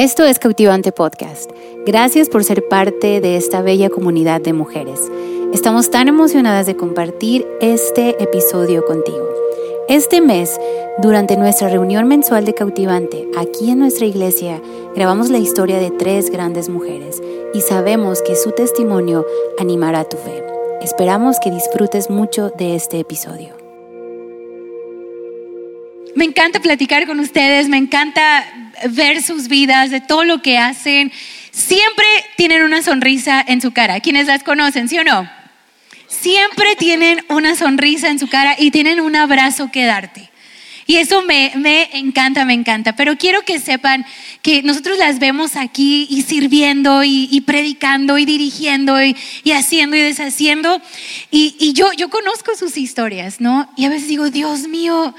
Esto es Cautivante Podcast. Gracias por ser parte de esta bella comunidad de mujeres. Estamos tan emocionadas de compartir este episodio contigo. Este mes, durante nuestra reunión mensual de Cautivante, aquí en nuestra iglesia, grabamos la historia de tres grandes mujeres y sabemos que su testimonio animará tu fe. Esperamos que disfrutes mucho de este episodio. Me encanta platicar con ustedes, me encanta ver sus vidas, de todo lo que hacen. Siempre tienen una sonrisa en su cara. ¿Quiénes las conocen, sí o no? Siempre tienen una sonrisa en su cara y tienen un abrazo que darte. Y eso me, encanta, me encanta. Pero quiero que sepan que nosotros las vemos aquí y sirviendo y, predicando y dirigiendo y, haciendo y deshaciendo. Y, y, yo, yo conozco sus historias, ¿no? Y a veces digo, Dios mío,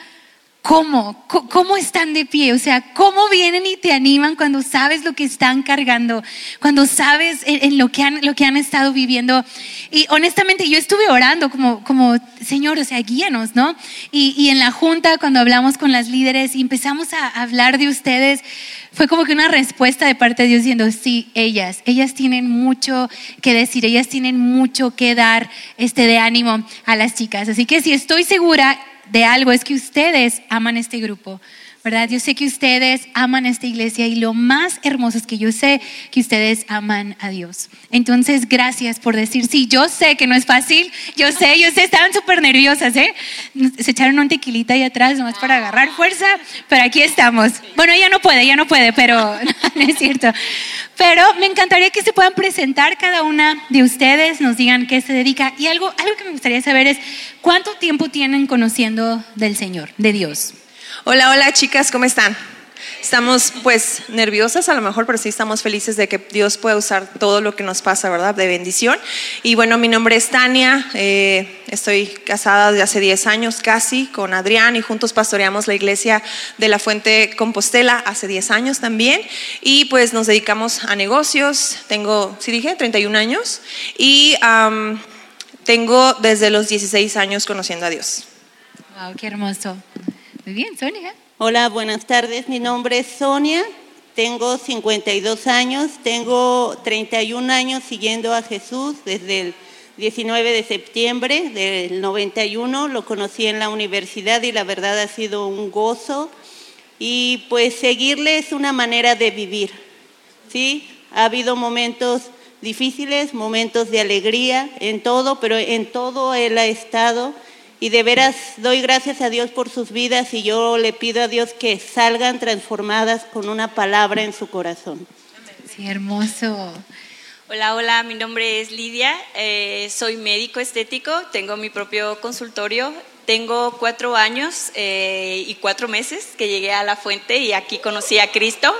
¿Cómo? ¿Cómo están de pie? O sea, ¿cómo vienen y te animan cuando sabes lo que están cargando? Cuando sabes en, lo, que han, lo que han estado viviendo. Y honestamente, yo estuve orando como, como Señor, o sea, guíanos, ¿no? Y, y en la junta, cuando hablamos con las líderes y empezamos a hablar de ustedes, fue como que una respuesta de parte de Dios diciendo, sí, ellas, ellas tienen mucho que decir, ellas tienen mucho que dar este de ánimo a las chicas. Así que si estoy segura de algo es que ustedes aman este grupo, ¿verdad? Yo sé que ustedes aman esta iglesia y lo más hermoso es que yo sé que ustedes aman a Dios. Entonces, gracias por decir, sí, yo sé que no es fácil, yo sé, yo sé, estaban súper nerviosas, ¿eh? Se echaron un tequilita ahí atrás nomás para agarrar fuerza, pero aquí estamos. Bueno, ella no puede, ella no puede, pero no es cierto. Pero me encantaría que se puedan presentar cada una de ustedes, nos digan qué se dedica. Y algo, algo que me gustaría saber es, ¿cuánto tiempo tienen conociendo del Señor, de Dios? Hola, hola chicas, ¿cómo están? Estamos pues nerviosas a lo mejor, pero sí estamos felices de que Dios pueda usar todo lo que nos pasa, ¿verdad? De bendición. Y bueno, mi nombre es Tania, eh, estoy casada desde hace 10 años casi con Adrián y juntos pastoreamos la iglesia de la Fuente Compostela hace 10 años también. Y pues nos dedicamos a negocios, tengo, sí dije, 31 años y tengo desde los 16 años conociendo a Dios. Wow, qué hermoso. Muy bien, Sonia. Hola, buenas tardes. Mi nombre es Sonia. Tengo 52 años. Tengo 31 años siguiendo a Jesús desde el 19 de septiembre del 91. Lo conocí en la universidad y la verdad ha sido un gozo. Y pues seguirle es una manera de vivir. ¿sí? Ha habido momentos difíciles, momentos de alegría en todo, pero en todo Él ha estado y de veras doy gracias a Dios por sus vidas y yo le pido a Dios que salgan transformadas con una palabra en su corazón. Sí, hermoso. Hola, hola, mi nombre es Lidia, eh, soy médico estético, tengo mi propio consultorio, tengo cuatro años eh, y cuatro meses que llegué a la fuente y aquí conocí a Cristo.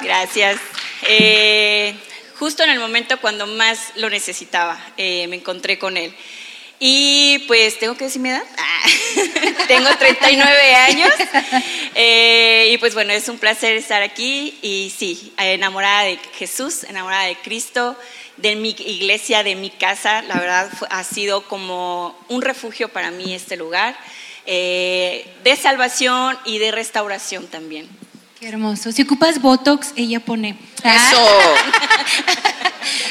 Gracias. Eh, justo en el momento cuando más lo necesitaba, me encontré con Él. Y pues tengo que decir mi edad. Ah, tengo 39 años. Eh, y pues bueno, es un placer estar aquí. Y sí, enamorada de Jesús, enamorada de Cristo, de mi iglesia, de mi casa. La verdad ha sido como un refugio para mí este lugar. Eh, de salvación y de restauración también. Qué hermoso. Si ocupas Botox, ella pone. Eso.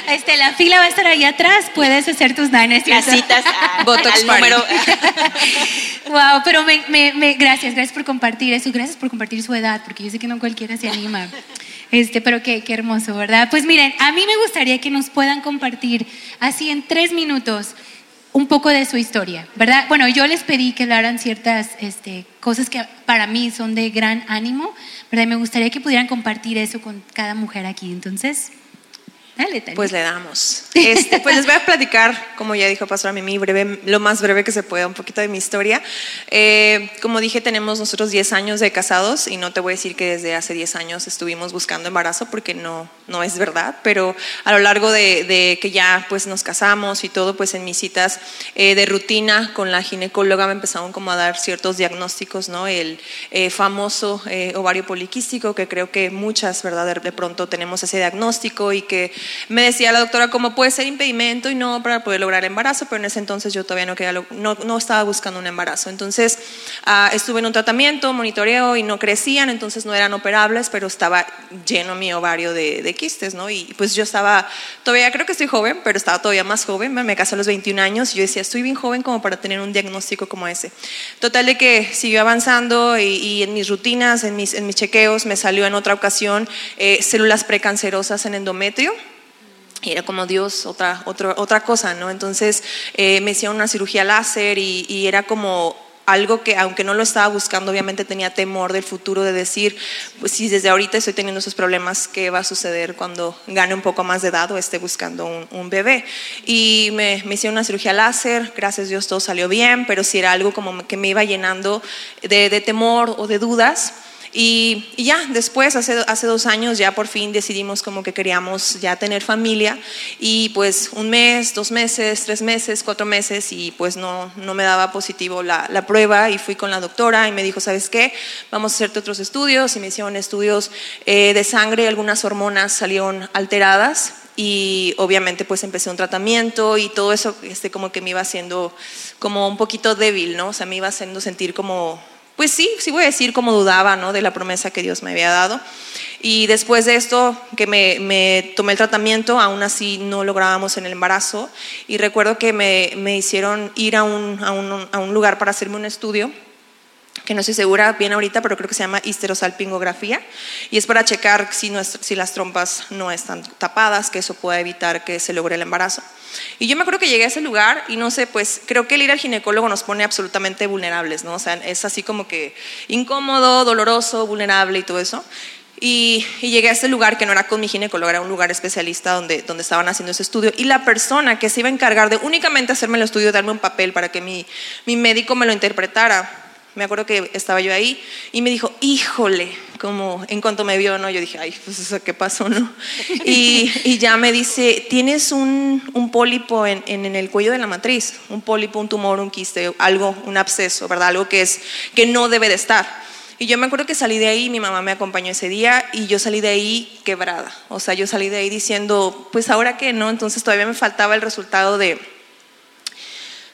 Este, la fila va a estar ahí atrás, puedes hacer tus nines. Las citas Botox al número. wow, pero me, gracias, gracias por compartir eso, gracias por compartir su edad, porque yo sé que no cualquiera se anima. Este, pero qué, qué hermoso, ¿verdad? Pues miren, a mí me gustaría que nos puedan compartir así en tres minutos un poco de su historia, ¿verdad? Bueno, yo les pedí que hablaran ciertas este, cosas que para mí son de gran ánimo, ¿verdad? me gustaría que pudieran compartir eso con cada mujer aquí. Entonces, pues le damos. Este, pues les voy a platicar, como ya dijo Pastor Mimi, breve, lo más breve que se pueda, un poquito de mi historia. Eh, como dije, tenemos nosotros 10 años de casados y no te voy a decir que desde hace 10 años estuvimos buscando embarazo porque no, no es verdad, pero a lo largo de, que ya pues nos casamos y todo, pues en mis citas eh, de rutina con la ginecóloga me empezaron como a dar ciertos diagnósticos, ¿no? El eh, famoso ovario poliquístico, que creo que muchas, ¿verdad? De pronto tenemos ese diagnóstico y que me decía la doctora cómo puede ser impedimento y no para poder lograr embarazo, pero en ese entonces yo todavía no, quería, no, no estaba buscando un embarazo. Entonces ah, estuve en un tratamiento, monitoreo y no crecían, entonces no eran operables, pero estaba lleno mi ovario de, de quistes, ¿no? Y pues yo estaba, todavía creo que estoy joven, pero estaba todavía más joven, me casé a los 21 años y yo decía, estoy bien joven como para tener un diagnóstico como ese. Total de que siguió avanzando y, en mis rutinas, en mis, en mis chequeos, me salió en otra ocasión eh, células precancerosas en endometrio. Era como Dios, otra, otra, otra cosa, ¿no? Entonces eh, me hicieron una cirugía láser y, y era como algo que aunque no lo estaba buscando, obviamente tenía temor del futuro de decir, pues si desde ahorita estoy teniendo esos problemas, ¿qué va a suceder cuando gane un poco más de edad o esté buscando un, bebé? Y me, me, hicieron una cirugía láser, gracias a Dios todo salió bien, pero si era algo como que me iba llenando de, de temor o de dudas. Y, ya después, hace, hace dos años, ya por fin decidimos como que queríamos ya tener familia y pues un mes, dos meses, tres meses, cuatro meses y pues no, no me daba positivo la, la prueba y fui con la doctora y me dijo, ¿sabes qué? Vamos a hacerte otros estudios y me hicieron estudios eh, de sangre, algunas hormonas salieron alteradas y obviamente pues empecé un tratamiento y todo eso este, como que me iba haciendo como un poquito débil, ¿no? O sea, me iba haciendo sentir como pues sí, sí voy a decir como dudaba ¿no? de la promesa que Dios me había dado. Y después de esto, que me, tomé el tratamiento, aún así no lográbamos en el embarazo. Y recuerdo que me, me hicieron ir a un, a, un, a un, lugar para hacerme un estudio, que no estoy segura bien ahorita, pero creo que se llama histerosalpingografía. Y es para checar si, si las trompas no están tapadas, que eso pueda evitar que se logre el embarazo. Y yo me acuerdo que llegué a ese lugar y no sé, pues creo que el ir al ginecólogo nos pone absolutamente vulnerables, ¿no? O sea, es así como que incómodo, doloroso, vulnerable y todo eso. Y, llegué a ese lugar que no era con mi ginecólogo, era un lugar especialista donde, donde estaban haciendo ese estudio. Y la persona que se iba a encargar de únicamente hacerme el estudio, darme un papel para que mi, mi médico me lo interpretara, me acuerdo que estaba yo ahí y me dijo, híjole, como en cuanto me vio, ¿no? Yo dije, ay, pues eso qué pasó, ¿no? Y, y ya me dice, tienes un, un pólipo en, en, el cuello de la matriz, un pólipo, un tumor, un quiste, algo, un absceso, ¿verdad? Algo que, es, que no debe de estar. Y yo me acuerdo que salí de ahí, mi mamá me acompañó ese día y yo salí de ahí quebrada. O sea, yo salí de ahí diciendo, pues ahora qué, ¿no? Entonces todavía me faltaba el resultado de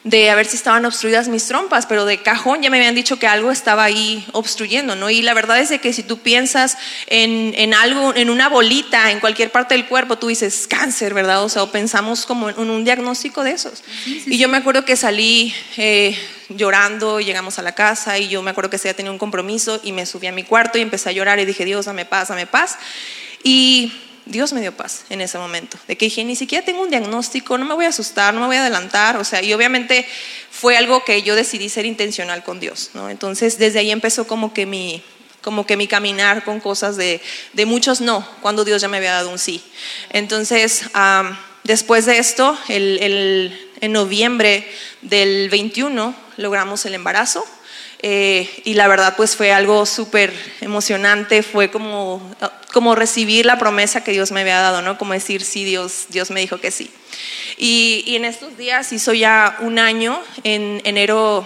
de a ver si estaban obstruidas mis trompas, pero de cajón ya me habían dicho que algo estaba ahí obstruyendo, ¿no? Y la verdad es que si tú piensas en, en, algo, en una bolita, en cualquier parte del cuerpo, tú dices cáncer, ¿verdad? O sea, o pensamos como en un diagnóstico de esos. y yo me acuerdo que salí eh, llorando, llegamos a la casa y yo me acuerdo que ese día tenía un compromiso y me subí a mi cuarto y empecé a llorar y dije, Dios, dame paz, dame paz. Y Dios me dio paz en ese momento, de que dije, ni siquiera tengo un diagnóstico, no me voy a asustar, no me voy a adelantar, o sea, y obviamente fue algo que yo decidí ser intencional con Dios, ¿no? Entonces, desde ahí empezó como que mi, como que mi caminar con cosas de, de muchos no, cuando Dios ya me había dado un sí. Entonces, después de esto, el, en noviembre del 21 logramos el embarazo, eh, y la verdad pues fue algo súper emocionante, fue como, como recibir la promesa que Dios me había dado, ¿no? Como decir, sí, Dios, Dios me dijo que sí. Y, y en estos días hizo ya un año, en enero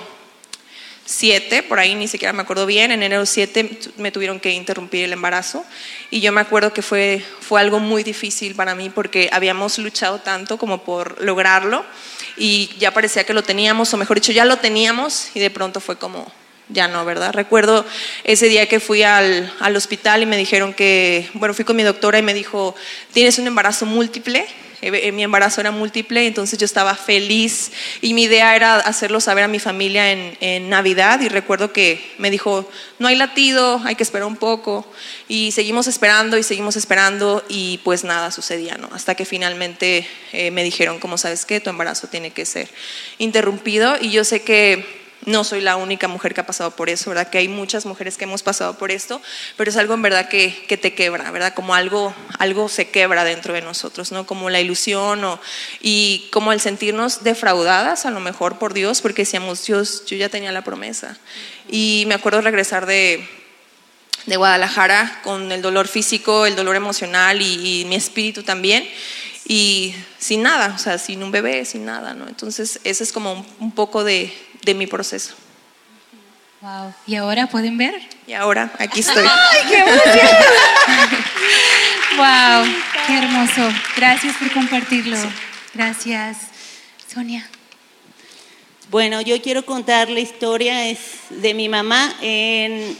7, por ahí ni siquiera me acuerdo bien, en enero 7 me tuvieron que interrumpir el embarazo y yo me acuerdo que fue, fue algo muy difícil para mí porque habíamos luchado tanto como por lograrlo y ya parecía que lo teníamos, o mejor dicho, ya lo teníamos y de pronto fue como, ya no, ¿verdad? Recuerdo ese día que fui al, al, hospital y me dijeron que, bueno, fui con mi doctora y me dijo, tienes un embarazo múltiple. Eh, eh, mi embarazo era múltiple, entonces yo estaba feliz y mi idea era hacerlo saber a mi familia en, en, Navidad y recuerdo que me dijo, no hay latido, hay que esperar un poco y seguimos esperando y seguimos esperando y pues nada sucedía, ¿no? Hasta que finalmente eh, me dijeron, como sabes qué, tu embarazo tiene que ser interrumpido y yo sé que no soy la única mujer que ha pasado por eso, ¿verdad? Que hay muchas mujeres que hemos pasado por esto, pero es algo en verdad que, que te quebra, ¿verdad? Como algo, algo se quebra dentro de nosotros, ¿no? Como la ilusión o, y como el sentirnos defraudadas a lo mejor por Dios, porque decíamos, Dios, yo ya tenía la promesa. Y me acuerdo regresar de, de Guadalajara con el dolor físico, el dolor emocional y, mi espíritu también y sin nada, o sea, sin un bebé, sin nada, ¿no? Entonces, ese es como un poco de, de mi proceso. Wow. ¿Y ahora pueden ver? Y ahora aquí estoy. ¡Ay, qué wow. Qué hermoso. Gracias por compartirlo. Gracias. Sonia. Bueno, yo quiero contar la historia es de mi mamá. En,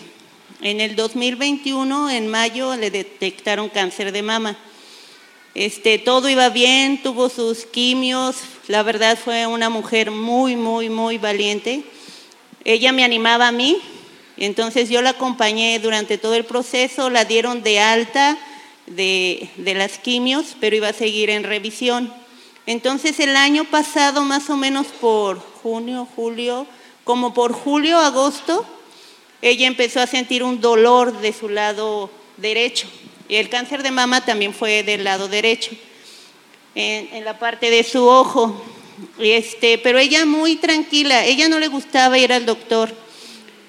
en el 2021, en mayo, le detectaron cáncer de mama. Este, todo iba bien, tuvo sus quimios. La verdad fue una mujer muy, muy, muy valiente. Ella me animaba a mí, entonces yo la acompañé durante todo el proceso, la dieron de alta de, de las quimios, pero iba a seguir en revisión. Entonces el año pasado, más o menos por junio, julio, como por julio, agosto, ella empezó a sentir un dolor de su lado derecho. Y el cáncer de mama también fue del lado derecho, en, la parte de su ojo. Este, pero ella muy tranquila, ella no le gustaba ir al doctor.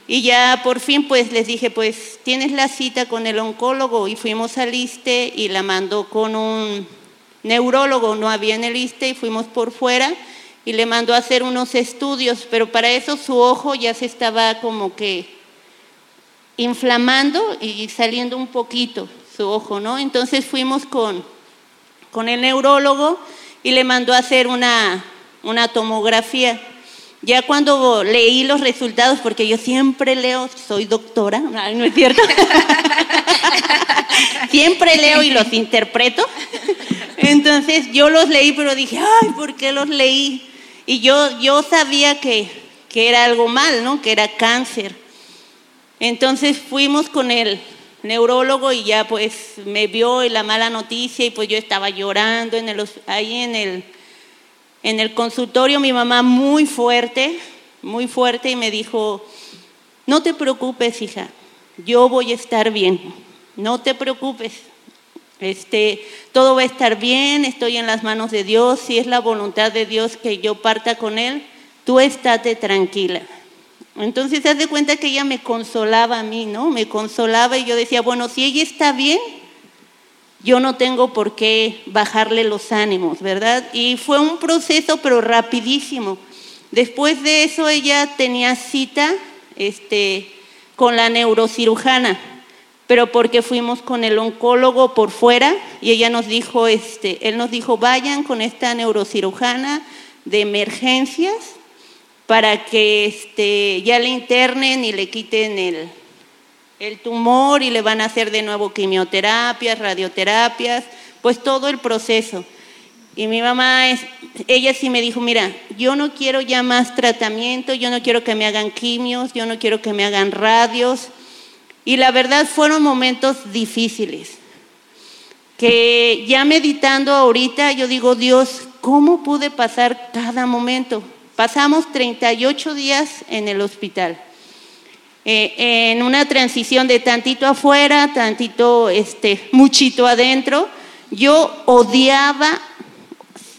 Y ya por fin pues les dije, pues tienes la cita con el oncólogo y fuimos al ISTE y la mandó con un neurólogo, no había en el ISTE y fuimos por fuera y le mandó a hacer unos estudios, pero para eso su ojo ya se estaba como que inflamando y saliendo un poquito su ojo, ¿no? Entonces fuimos con, con el neurólogo y le mandó a hacer una, una tomografía. Ya cuando leí los resultados, porque yo siempre leo, soy doctora, no es cierto, siempre leo y los interpreto. Entonces yo los leí, pero dije, ay, ¿por qué los leí? Y yo, yo sabía que, que era algo mal, ¿no? Que era cáncer. Entonces fuimos con el neurólogo y ya pues me vio la mala noticia y pues yo estaba llorando en el, ahí en el, en el consultorio, mi mamá muy fuerte, muy fuerte y me dijo, no te preocupes hija, yo voy a estar bien, no te preocupes, este, todo va a estar bien, estoy en las manos de Dios, si es la voluntad de Dios que yo parta con Él, tú estate tranquila. Entonces se hace cuenta que ella me consolaba a mí, ¿no? Me consolaba y yo decía, bueno, si ella está bien, yo no tengo por qué bajarle los ánimos, ¿verdad? Y fue un proceso, pero rapidísimo. Después de eso ella tenía cita este, con la neurocirujana, pero porque fuimos con el oncólogo por fuera y ella nos dijo, este, él nos dijo, vayan con esta neurocirujana de emergencias para que este, ya le internen y le quiten el, el tumor y le van a hacer de nuevo quimioterapias, radioterapias, pues todo el proceso. Y mi mamá, es, ella sí me dijo, mira, yo no quiero ya más tratamiento, yo no quiero que me hagan quimios, yo no quiero que me hagan radios. Y la verdad fueron momentos difíciles, que ya meditando ahorita, yo digo, Dios, ¿cómo pude pasar cada momento? Pasamos 38 días en el hospital, eh, en una transición de tantito afuera, tantito, este, muchito adentro. Yo odiaba,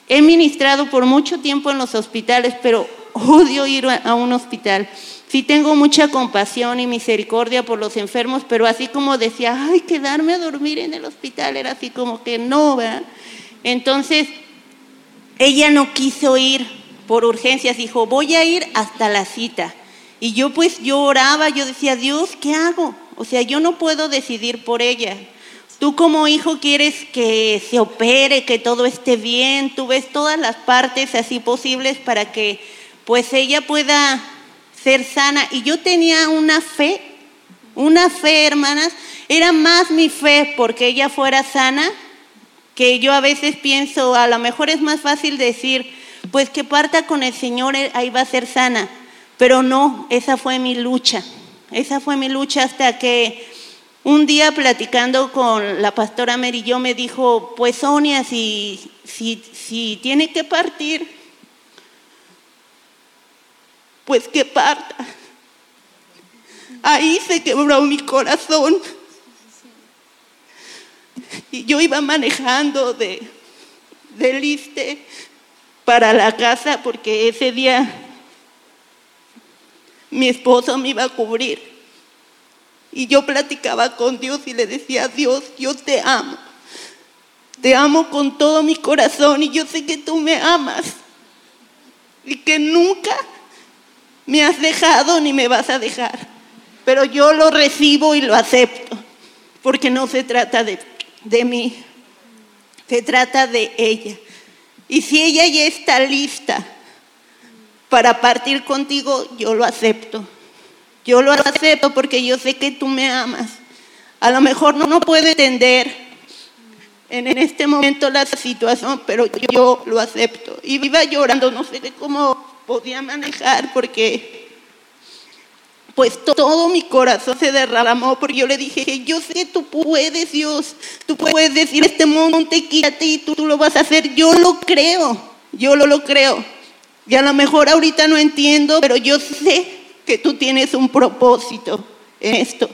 he ministrado por mucho tiempo en los hospitales, pero odio ir a un hospital. Sí tengo mucha compasión y misericordia por los enfermos, pero así como decía, ay, quedarme a dormir en el hospital, era así como que no, ¿verdad? Entonces, ella no quiso ir por urgencias, dijo, voy a ir hasta la cita. Y yo pues yo oraba, yo decía, Dios, ¿qué hago? O sea, yo no puedo decidir por ella. Tú como hijo quieres que se opere, que todo esté bien, tú ves todas las partes así posibles para que pues ella pueda ser sana. Y yo tenía una fe, una fe, hermanas, era más mi fe porque ella fuera sana, que yo a veces pienso, a lo mejor es más fácil decir, pues que parta con el Señor, eh, ahí va a ser sana. Pero no, esa fue mi lucha. Esa fue mi lucha hasta que un día platicando con la pastora Mary yo me dijo, pues Sonia, si, si, si tiene que partir, pues que parta. Ahí se quebró mi corazón. Y yo iba manejando de, del Iste para la casa porque ese día mi esposo me iba a cubrir. Y yo platicaba con Dios y le decía, Dios, yo te amo. Te amo con todo mi corazón y yo sé que tú me amas. Y que nunca me has dejado ni me vas a dejar. Pero yo lo recibo y lo acepto. Porque no se trata de, de mí. Se trata de ella. Y si ella ya está lista para partir contigo, yo lo acepto. Yo lo acepto porque yo sé que tú me amas. A lo mejor no, no puedo entender en, este momento la situación, pero yo lo acepto. Y iba llorando, no sé cómo podía manejar porque pues todo mi corazón se derramó porque yo le dije, yo sé tú puedes, Dios, tú puedes decir este monte, quítate y tú, tú lo vas a hacer. Yo lo creo, yo lo, lo creo. Y a lo mejor ahorita no entiendo, pero yo sé que tú tienes un propósito en esto,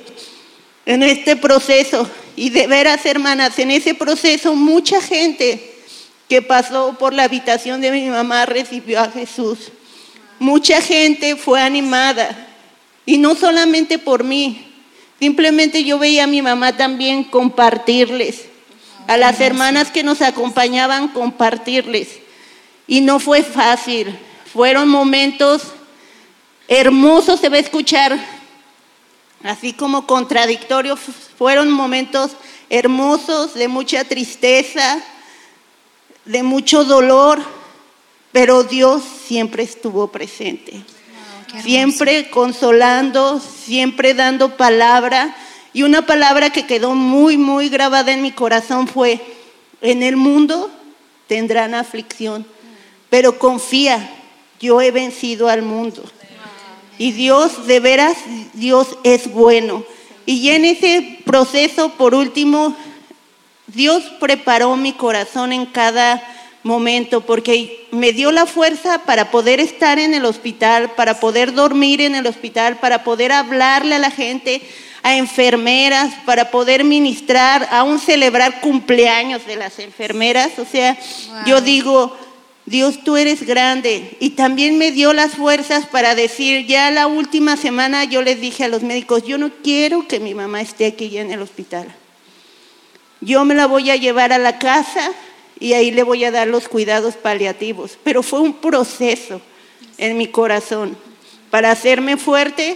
en este proceso. Y de veras, hermanas, en ese proceso mucha gente que pasó por la habitación de mi mamá recibió a Jesús. Mucha gente fue animada y no solamente por mí, simplemente yo veía a mi mamá también compartirles, a las hermanas que nos acompañaban compartirles. Y no fue fácil, fueron momentos hermosos, se va a escuchar así como contradictorios, fueron momentos hermosos de mucha tristeza, de mucho dolor, pero Dios siempre estuvo presente siempre consolando, siempre dando palabra. Y una palabra que quedó muy, muy grabada en mi corazón fue, en el mundo tendrán aflicción, pero confía, yo he vencido al mundo. Y Dios, de veras, Dios es bueno. Y en ese proceso, por último, Dios preparó mi corazón en cada momento, porque me dio la fuerza para poder estar en el hospital, para poder dormir en el hospital, para poder hablarle a la gente, a enfermeras, para poder ministrar, aún celebrar cumpleaños de las enfermeras. O sea, yo digo, Dios, tú eres grande. Y también me dio las fuerzas para decir, ya la última semana yo les dije a los médicos, yo no quiero que mi mamá esté aquí ya en el hospital. Yo me la voy a llevar a la casa, y ahí le voy a dar los cuidados paliativos. Pero fue un proceso en mi corazón para hacerme fuerte.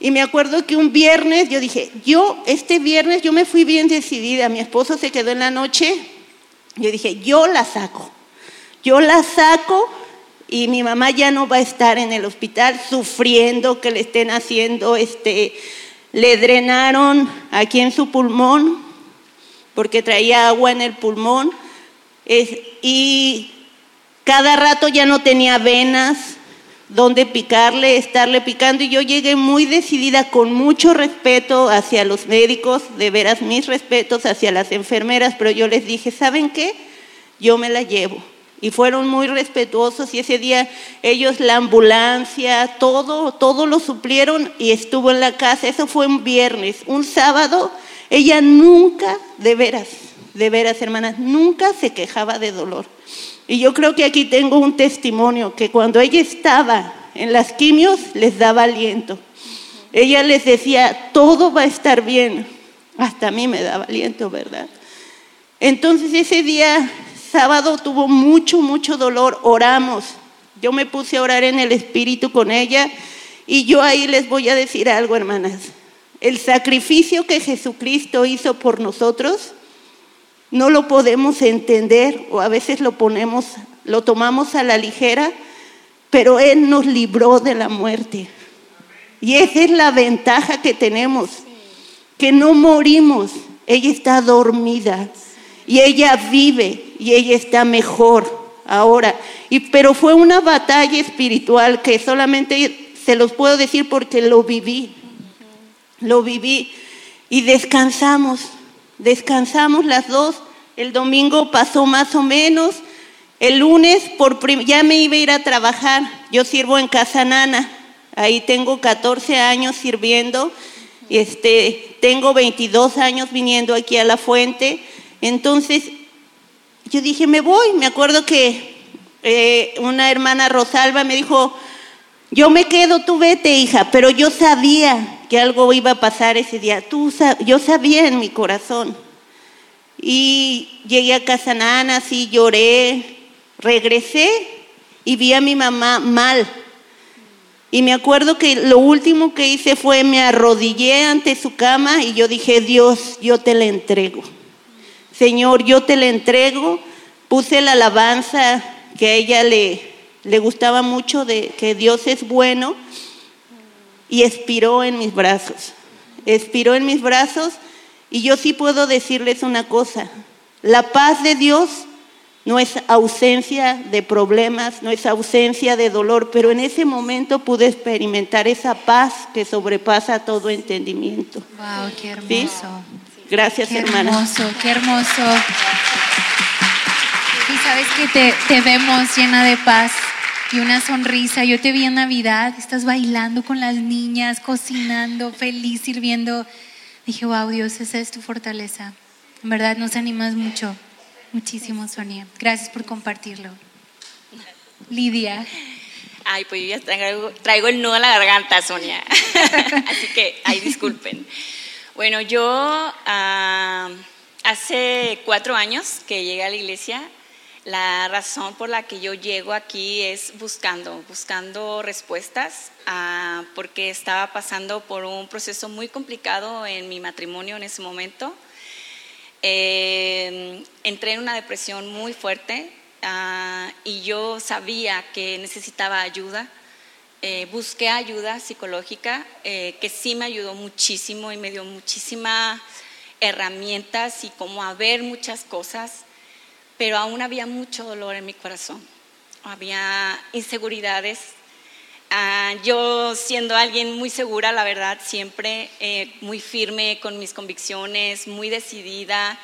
Y me acuerdo que un viernes yo dije, yo este viernes yo me fui bien decidida, mi esposo se quedó en la noche, yo dije, yo la saco, yo la saco y mi mamá ya no va a estar en el hospital sufriendo que le estén haciendo, este, le drenaron aquí en su pulmón porque traía agua en el pulmón y cada rato ya no tenía venas donde picarle, estarle picando. Y yo llegué muy decidida, con mucho respeto hacia los médicos, de veras mis respetos hacia las enfermeras, pero yo les dije, ¿saben qué? Yo me la llevo. Y fueron muy respetuosos y ese día ellos la ambulancia, todo, todo lo suplieron y estuvo en la casa. Eso fue un viernes. Un sábado, ella nunca, de veras, de veras, hermanas, nunca se quejaba de dolor. Y yo creo que aquí tengo un testimonio, que cuando ella estaba en las quimios, les daba aliento. Ella les decía, todo va a estar bien. Hasta a mí me daba aliento, ¿verdad? Entonces ese día, sábado, tuvo mucho, mucho dolor, oramos. Yo me puse a orar en el Espíritu con ella y yo ahí les voy a decir algo, hermanas. El sacrificio que Jesucristo hizo por nosotros no lo podemos entender o a veces lo ponemos, lo tomamos a la ligera, pero Él nos libró de la muerte. Y esa es la ventaja que tenemos, que no morimos, ella está dormida y ella vive y ella está mejor ahora. Y, pero fue una batalla espiritual que solamente se los puedo decir porque lo viví, lo viví y descansamos descansamos las dos, el domingo pasó más o menos, el lunes ya me iba a ir a trabajar, yo sirvo en Casa Nana, ahí tengo 14 años sirviendo, este, tengo 22 años viniendo aquí a la fuente, entonces yo dije, me voy, me acuerdo que eh, una hermana Rosalba me dijo, yo me quedo, tú vete hija, pero yo sabía que algo iba a pasar ese día. Tú, yo sabía en mi corazón. Y llegué a casa Nana, lloré, regresé y vi a mi mamá mal. Y me acuerdo que lo último que hice fue me arrodillé ante su cama y yo dije, Dios, yo te la entrego. Señor, yo te la entrego. Puse la alabanza que a ella le, le gustaba mucho de que Dios es bueno y expiró en mis brazos. Expiró en mis brazos y yo sí puedo decirles una cosa. La paz de Dios no es ausencia de problemas, no es ausencia de dolor, pero en ese momento pude experimentar esa paz que sobrepasa todo entendimiento. Wow, qué hermoso. Gracias, qué hermana. hermoso, qué hermoso. Y sabes que te, te vemos llena de paz y una sonrisa. Yo te vi en Navidad, estás bailando con las niñas, cocinando, feliz, sirviendo. Dije, wow, Dios, esa es tu fortaleza. En verdad nos animas mucho. Muchísimo, Sonia. Gracias por compartirlo. Lidia. Ay, pues yo ya traigo, traigo el nudo a la garganta, Sonia. Así que, ay, disculpen. Bueno, yo ah, hace cuatro años que llegué a la iglesia. La razón por la que yo llego aquí es buscando, buscando respuestas, ah, porque estaba pasando por un proceso muy complicado en mi matrimonio en ese momento. Eh, entré en una depresión muy fuerte ah, y yo sabía que necesitaba ayuda. Eh, busqué ayuda psicológica eh, que sí me ayudó muchísimo y me dio muchísimas herramientas y como a ver muchas cosas, pero aún había mucho dolor en mi corazón. Había inseguridades Ah, yo siendo alguien muy segura, la verdad, siempre eh, muy firme con mis convicciones, muy decidida.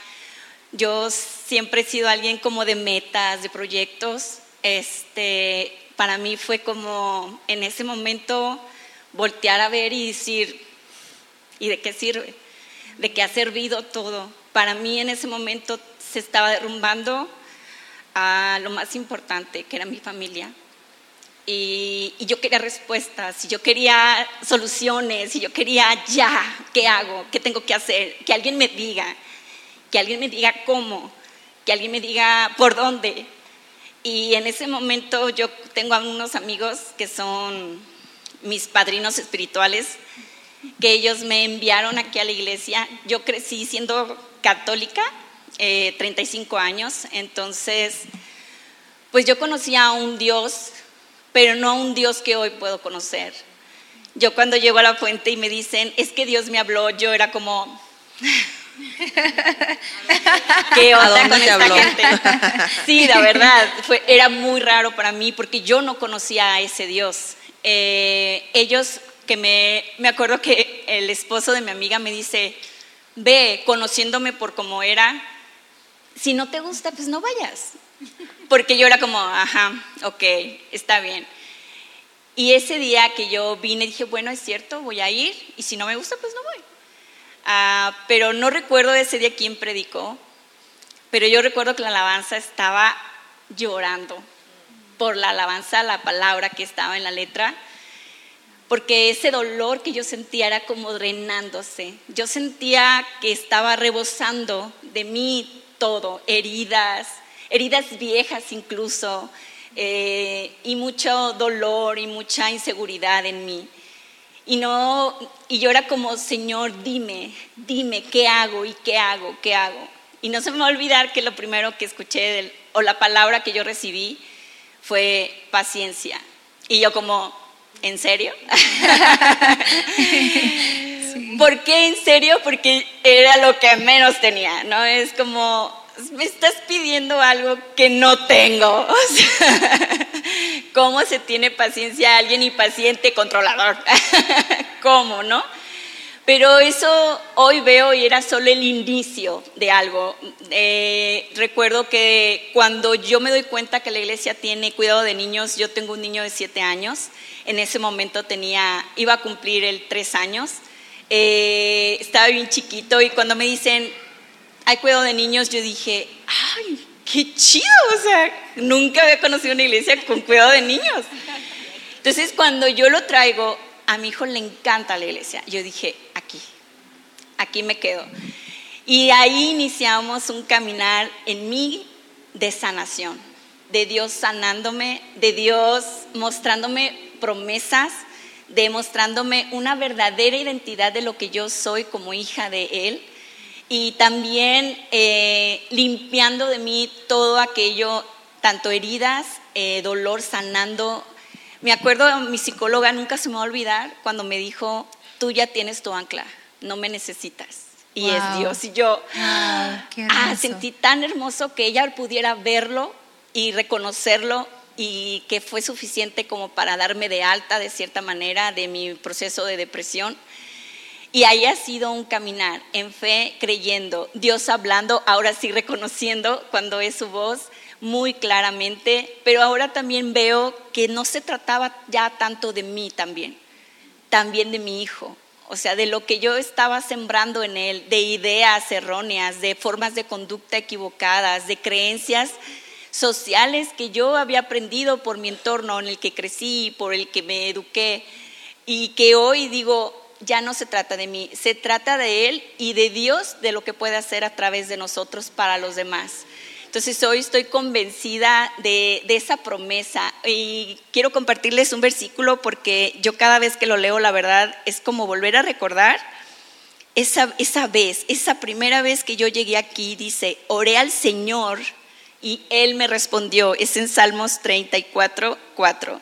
Yo siempre he sido alguien como de metas, de proyectos. Este, para mí fue como en ese momento voltear a ver y decir, ¿y de qué sirve? ¿De qué ha servido todo? Para mí en ese momento se estaba derrumbando a lo más importante, que era mi familia y, yo quería respuestas, y yo quería soluciones, y yo quería ya, ¿qué hago? ¿Qué tengo que hacer? Que alguien me diga, que alguien me diga cómo, que alguien me diga por dónde. Y en ese momento yo tengo a unos amigos que son mis padrinos espirituales, que ellos me enviaron aquí a la iglesia. Yo crecí siendo católica, 35 eh, años, entonces, pues yo conocía a un Dios pero no a un Dios que hoy puedo conocer. Yo cuando llego a la fuente y me dicen, es que Dios me habló, yo era como... ¿Qué onda con esta gente? Sí, la verdad, fue, era muy raro para mí porque yo no conocía a ese Dios. Eh, ellos que me, me acuerdo que el esposo de mi amiga me dice, ve, conociéndome por cómo era, si no te gusta, pues no vayas. Porque yo era como, ajá, ok, está bien. Y ese día que yo vine dije, bueno, es cierto, voy a ir, y si no me gusta, pues no voy. Ah, pero no recuerdo ese día quién predicó, pero yo recuerdo que la alabanza estaba llorando por la alabanza, la palabra que estaba en la letra, porque ese dolor que yo sentía era como drenándose. Yo sentía que estaba rebosando de mí todo, heridas, heridas viejas incluso, eh, y mucho dolor y mucha inseguridad en mí. Y, no, y yo era como, Señor, dime, dime, ¿qué hago y qué hago, qué hago? Y no se me va a olvidar que lo primero que escuché, o la palabra que yo recibí, fue paciencia. Y yo como, ¿en serio? ¿Por qué en serio? Porque era lo que menos tenía, ¿no? Es como, me estás pidiendo algo que no tengo. ¿Cómo se tiene paciencia alguien impaciente, controlador? ¿Cómo, no? Pero eso hoy veo y era solo el inicio de algo. Eh, recuerdo que cuando yo me doy cuenta que la iglesia tiene cuidado de niños, yo tengo un niño de siete años, en ese momento tenía, iba a cumplir el tres años, eh, estaba bien chiquito y cuando me dicen, hay cuidado de niños, yo dije, ay, qué chido, o sea, nunca había conocido una iglesia con cuidado de niños. Entonces, cuando yo lo traigo, a mi hijo le encanta la iglesia. Yo dije, aquí, aquí me quedo. Y ahí iniciamos un caminar en mí de sanación, de Dios sanándome, de Dios mostrándome promesas, demostrándome una verdadera identidad de lo que yo soy como hija de Él y también eh, limpiando de mí todo aquello, tanto heridas, eh, dolor, sanando. Me acuerdo, mi psicóloga nunca se me va a olvidar cuando me dijo, tú ya tienes tu ancla, no me necesitas. Y es Dios. Y yo ah, sentí tan hermoso que ella pudiera verlo y reconocerlo y que fue suficiente como para darme de alta de cierta manera de mi proceso de depresión. Y ahí ha sido un caminar en fe, creyendo, Dios hablando, ahora sí reconociendo cuando es su voz muy claramente, pero ahora también veo que no se trataba ya tanto de mí también, también de mi hijo, o sea, de lo que yo estaba sembrando en él, de ideas erróneas, de formas de conducta equivocadas, de creencias sociales que yo había aprendido por mi entorno en el que crecí, por el que me eduqué, y que hoy digo, ya no se trata de mí, se trata de Él y de Dios, de lo que puede hacer a través de nosotros para los demás. Entonces hoy estoy convencida de, esa promesa y quiero compartirles un versículo porque yo cada vez que lo leo, la verdad, es como volver a recordar esa, esa vez, esa primera vez que yo llegué aquí, dice, oré al Señor y Él me respondió, es en Salmos 34, 4.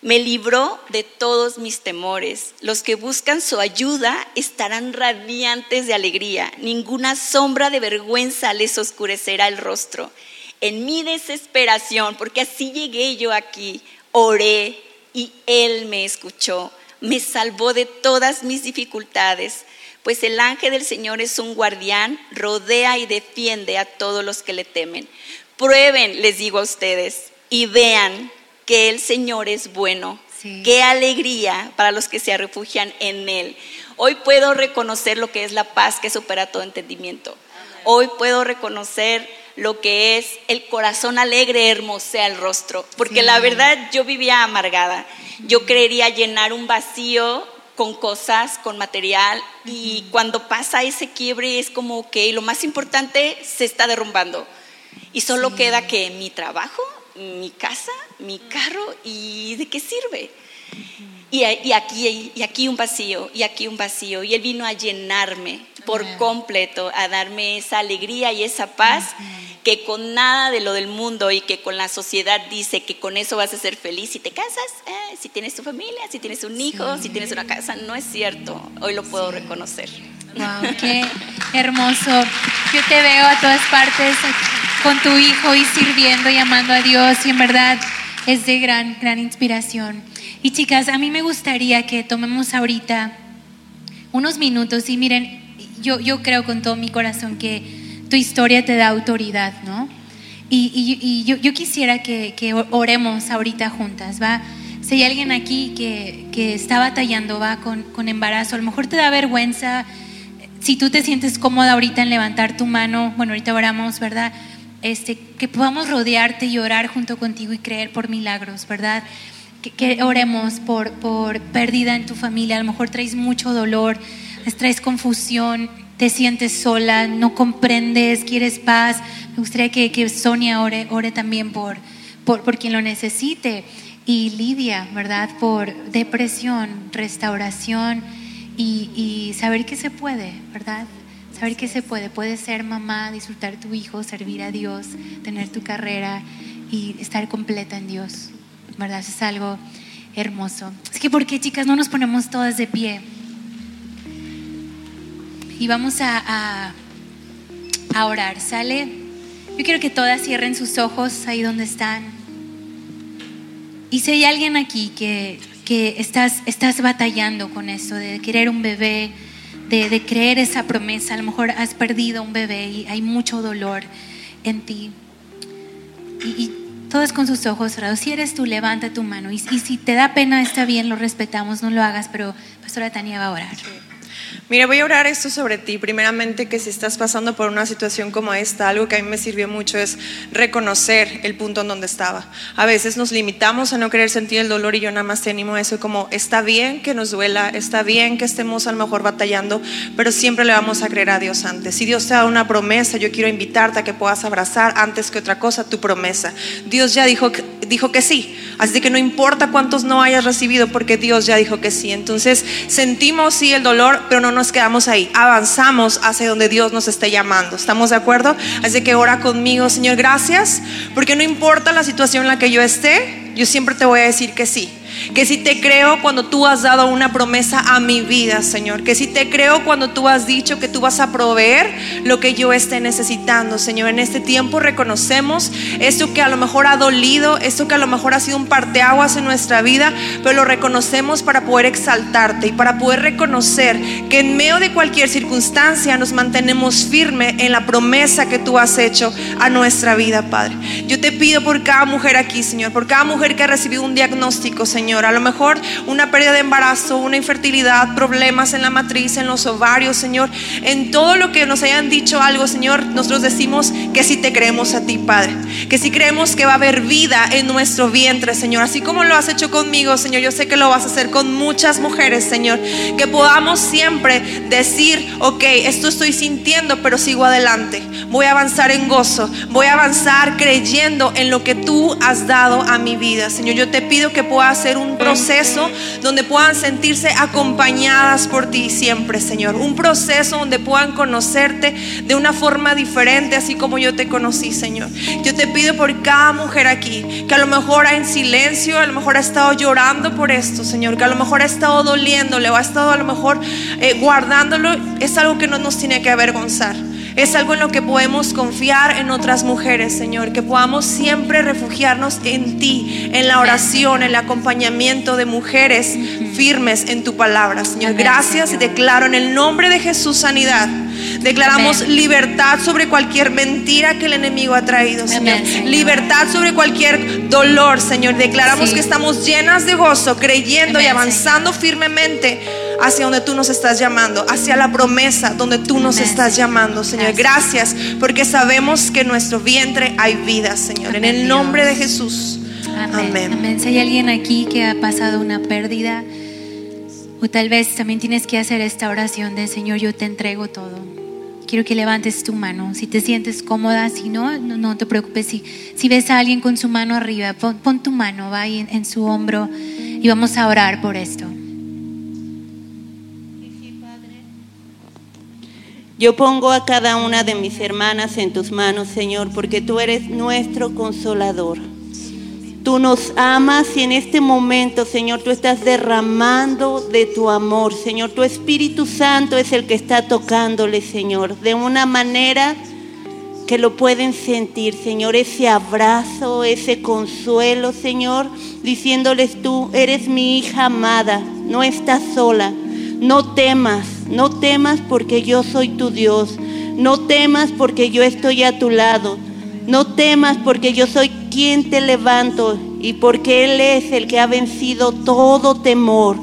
Me libró de todos mis temores. Los que buscan su ayuda estarán radiantes de alegría. Ninguna sombra de vergüenza les oscurecerá el rostro. En mi desesperación, porque así llegué yo aquí, oré y Él me escuchó. Me salvó de todas mis dificultades, pues el ángel del Señor es un guardián, rodea y defiende a todos los que le temen. Prueben, les digo a ustedes, y vean que el Señor es bueno. Qué alegría para los que se refugian en Él. Hoy puedo reconocer lo que es la paz que supera todo entendimiento. Hoy puedo reconocer lo que es el corazón alegre, hermosea el rostro. Porque la verdad yo vivía amargada. Yo creería llenar un vacío con cosas, con material, y cuando pasa ese quiebre es como que lo más importante se está derrumbando. Y solo queda que mi trabajo, mi casa, mi carro y de qué sirve. Y, aquí, y aquí un vacío, y aquí un vacío. Y Él vino a llenarme por completo, a darme esa alegría y esa paz que con nada de lo del mundo y que con la sociedad dice que con eso vas a ser feliz si te casas, eh, si tienes tu familia, si tienes un hijo, si tienes una casa. No es cierto. Hoy lo puedo reconocer. Wow, qué hermoso. Yo te veo a todas partes con tu hijo y sirviendo y amando a Dios y en verdad es de gran, gran inspiración. Y chicas, a mí me gustaría que tomemos ahorita unos minutos y miren, yo, yo creo con todo mi corazón que tu historia te da autoridad, ¿no? Y, yo, yo, quisiera que, que, oremos ahorita juntas, ¿va? Si hay alguien aquí que, que está batallando, va con, con embarazo, a lo mejor te da vergüenza, si tú te sientes cómoda ahorita en levantar tu mano, bueno, ahorita oramos, ¿verdad? Este, que podamos rodearte y orar junto contigo y creer por milagros, ¿verdad? Que, oremos por, por pérdida en tu familia, a lo mejor traes mucho dolor, traes confusión, te sientes sola, no comprendes, quieres paz. Me gustaría que, que Sonia ore, ore también por, por, quien lo necesite. Y Lidia, ¿verdad? Por depresión, restauración y, y saber que se puede, ¿verdad? saber que se puede. Puedes ser mamá, disfrutar tu hijo, servir a Dios, tener tu carrera y estar completa en Dios. ¿Verdad? es algo hermoso. Es que, ¿por qué, chicas, no nos ponemos todas de pie? Y vamos a, a, orar, ¿sale? Yo quiero que todas cierren sus ojos ahí donde están. Y si hay alguien aquí que, que estás, estás batallando con eso, de querer un bebé, de, creer esa promesa. A lo mejor has perdido un bebé y hay mucho dolor en ti. Y, todos con sus ojos cerrados. Si eres tú, levanta tu mano. Y, y, si te da pena, está bien, lo respetamos, no lo hagas, pero Pastora Tania va a orar. Mira, voy a orar esto sobre ti. Primeramente, que si estás pasando por una situación como esta, algo que a mí me sirvió mucho es reconocer el punto en donde estaba. A veces nos limitamos a no querer sentir el dolor y yo nada más te animo a eso como está bien que nos duela, está bien que estemos a lo mejor batallando, pero siempre le vamos a creer a Dios antes. Si Dios te da una promesa, yo quiero invitarte a que puedas abrazar antes que otra cosa tu promesa. Dios ya dijo, dijo que sí, así que no importa cuántos no hayas recibido porque Dios ya dijo que sí. Entonces sentimos sí el dolor, pero no nos quedamos ahí, avanzamos hacia donde Dios nos está llamando. ¿Estamos de acuerdo? Así que ora conmigo, Señor, gracias, porque no importa la situación en la que yo esté, yo siempre te voy a decir que sí. Que si te creo cuando tú has dado una promesa a mi vida, Señor. Que si te creo cuando tú has dicho que tú vas a proveer lo que yo esté necesitando, Señor. En este tiempo reconocemos esto que a lo mejor ha dolido, esto que a lo mejor ha sido un parteaguas en nuestra vida, pero lo reconocemos para poder exaltarte y para poder reconocer que en medio de cualquier circunstancia nos mantenemos firme en la promesa que tú has hecho a nuestra vida, Padre. Yo te pido por cada mujer aquí, Señor, por cada mujer que ha recibido un diagnóstico, Señor Señor. A lo mejor una pérdida de embarazo, una infertilidad, problemas en la matriz, en los ovarios, Señor. En todo lo que nos hayan dicho algo, Señor, nosotros decimos que si te creemos a ti, Padre. Que si creemos que va a haber vida en nuestro vientre, Señor. Así como lo has hecho conmigo, Señor, yo sé que lo vas a hacer con muchas mujeres, Señor. Que podamos siempre decir, ok, esto estoy sintiendo, pero sigo adelante. Voy a avanzar en gozo. Voy a avanzar creyendo en lo que tú has dado a mi vida, Señor. Yo te pido que puedas un proceso donde puedan sentirse acompañadas por ti siempre, Señor. Un proceso donde puedan conocerte de una forma diferente, así como yo te conocí, Señor. Yo te pido por cada mujer aquí, que a lo mejor en silencio, a lo mejor ha estado llorando por esto, Señor, que a lo mejor ha estado doliéndole o ha estado a lo mejor eh, guardándolo, es algo que no nos tiene que avergonzar. Es algo en lo que podemos confiar en otras mujeres, Señor, que podamos siempre refugiarnos en ti, en la oración, en el acompañamiento de mujeres firmes en tu palabra, Señor. Gracias y declaro en el nombre de Jesús sanidad. Declaramos libertad sobre cualquier mentira que el enemigo ha traído, Señor. Libertad sobre cualquier dolor, Señor. Declaramos que estamos llenas de gozo, creyendo y avanzando firmemente hacia donde tú nos estás llamando, hacia la promesa donde tú nos estás llamando, Señor. Gracias porque sabemos que en nuestro vientre hay vida, Señor. En el nombre de Jesús. Amén. Amén. Si hay alguien aquí que ha pasado una pérdida, o tal vez también tienes que hacer esta oración de Señor, yo te entrego todo. Quiero que levantes tu mano. Si te sientes cómoda, si no, no, te preocupes. Si, ves a alguien con su mano arriba, pon, tu mano, va ahí en su hombro y vamos a orar por esto. Yo pongo a cada una de mis hermanas en tus manos, Señor, porque tú eres nuestro consolador. Tú nos amas y en este momento, Señor, tú estás derramando de tu amor, Señor. Tu Espíritu Santo es el que está tocándole, Señor, de una manera que lo pueden sentir, Señor, ese abrazo, ese consuelo, Señor, diciéndoles tú, eres mi hija amada, no estás sola, no temas, no temas porque yo soy tu Dios. No temas porque yo estoy a tu lado. No temas porque yo soy quien te levanto y porque Él es el que ha vencido todo temor.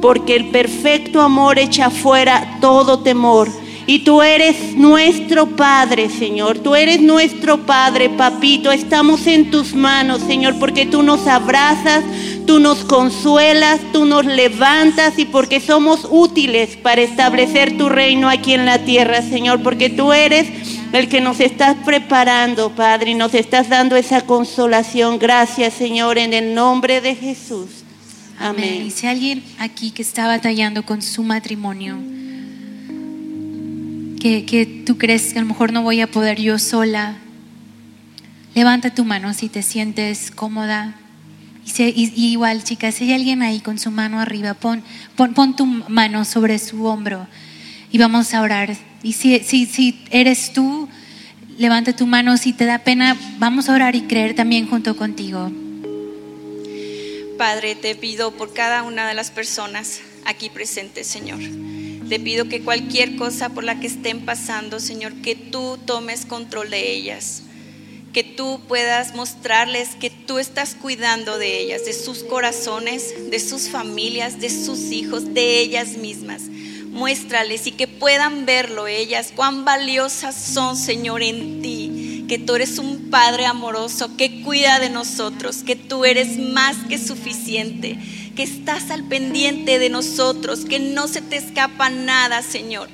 Porque el perfecto amor echa fuera todo temor. Y tú eres nuestro Padre, Señor. Tú eres nuestro Padre, papito. Estamos en tus manos, Señor, porque tú nos abrazas, tú nos consuelas, tú nos levantas y porque somos útiles para establecer tu reino aquí en la tierra, Señor, porque tú eres el que nos estás preparando, Padre, y nos estás dando esa consolación. Gracias, Señor, en el nombre de Jesús. Amén. Y si alguien aquí que está batallando con su matrimonio, que, tú crees que a lo mejor no voy a poder yo sola, levanta tu mano si te sientes cómoda. Y, igual, chicas, si hay alguien ahí con su mano arriba, pon, pon, tu mano sobre su hombro y vamos a orar. Y si, si, si eres tú, levanta tu mano. Si te da pena, vamos a orar y creer también junto contigo. Padre, te pido por cada una de las personas aquí presentes, Señor. Te pido que cualquier cosa por la que estén pasando, Señor, que tú tomes control de ellas. Que tú puedas mostrarles que tú estás cuidando de ellas, de sus corazones, de sus familias, de sus hijos, de ellas mismas. Muéstrales y que puedan verlo ellas, cuán valiosas son, Señor, en ti. Que tú eres un Padre amoroso que cuida de nosotros, que tú eres más que suficiente que estás al pendiente de nosotros, que no se te escapa nada, Señor.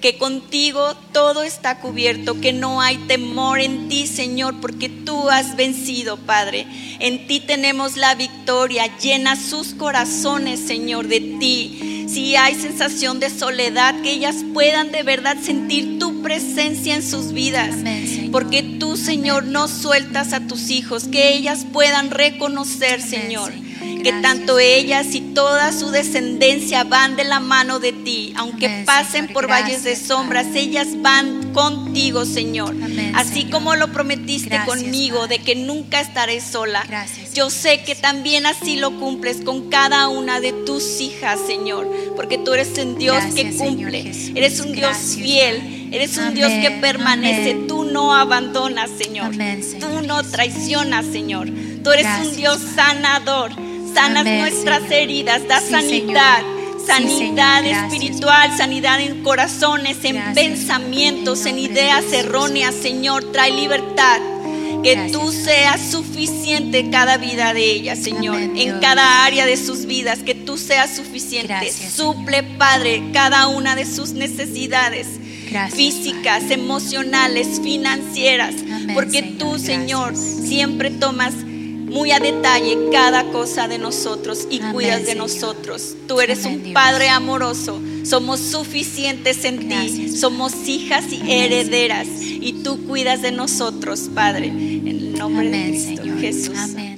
Que contigo todo está cubierto, que no hay temor en ti, Señor, porque tú has vencido, Padre. En ti tenemos la victoria. Llena sus corazones, Señor, de ti Si hay sensación de soledad, que ellas puedan de verdad sentir tu presencia en sus vidas. Amén. Porque tú, Señor, no sueltas a tus hijos, que ellas puedan reconocer, Amén, Señor, Señor. que tanto ellas y toda su descendencia van de la mano de ti. Aunque Amén, pasen Señor. por valles de sombras, Padre. ellas van contigo, Señor. Amén, Así Señor. como lo prometiste Gracias, conmigo, Padre. de que nunca estaré sola. Gracias, Yo sé que también así lo cumples con cada una de tus hijas, Señor, porque tú eres un Dios Gracias, que cumple, eres un Dios fiel, eres un Dios que permanece, amén. tú no abandonas, Señor, Amén, Señor tú no traicionas, Señor, tú eres Gracias, un Dios sanador, sanas nuestras Señor. heridas, da Sí, sanidad. Señor. Sanidad. Gracias, espiritual, sanidad en corazones, en Gracias, pensamientos, en ideas erróneas, Señor, trae libertad. Que Gracias, tú seas suficiente en cada vida de ellas, Señor. Amén, en cada área de sus vidas, que tú seas suficiente. Gracias, Suple, Padre, cada una de sus necesidades. Gracias, físicas, emocionales, financieras, Amén, porque Señor, tú, Señor, siempre tomas muy a detalle cada cosa de nosotros y Amén, cuidas de Señor. nosotros. Tú eres Amén, un Dios. Padre amoroso, somos suficientes en Gracias, ti, somos hijas y herederas y tú cuidas de nosotros, Padre, en el nombre de Cristo Señor. Jesús. Amén.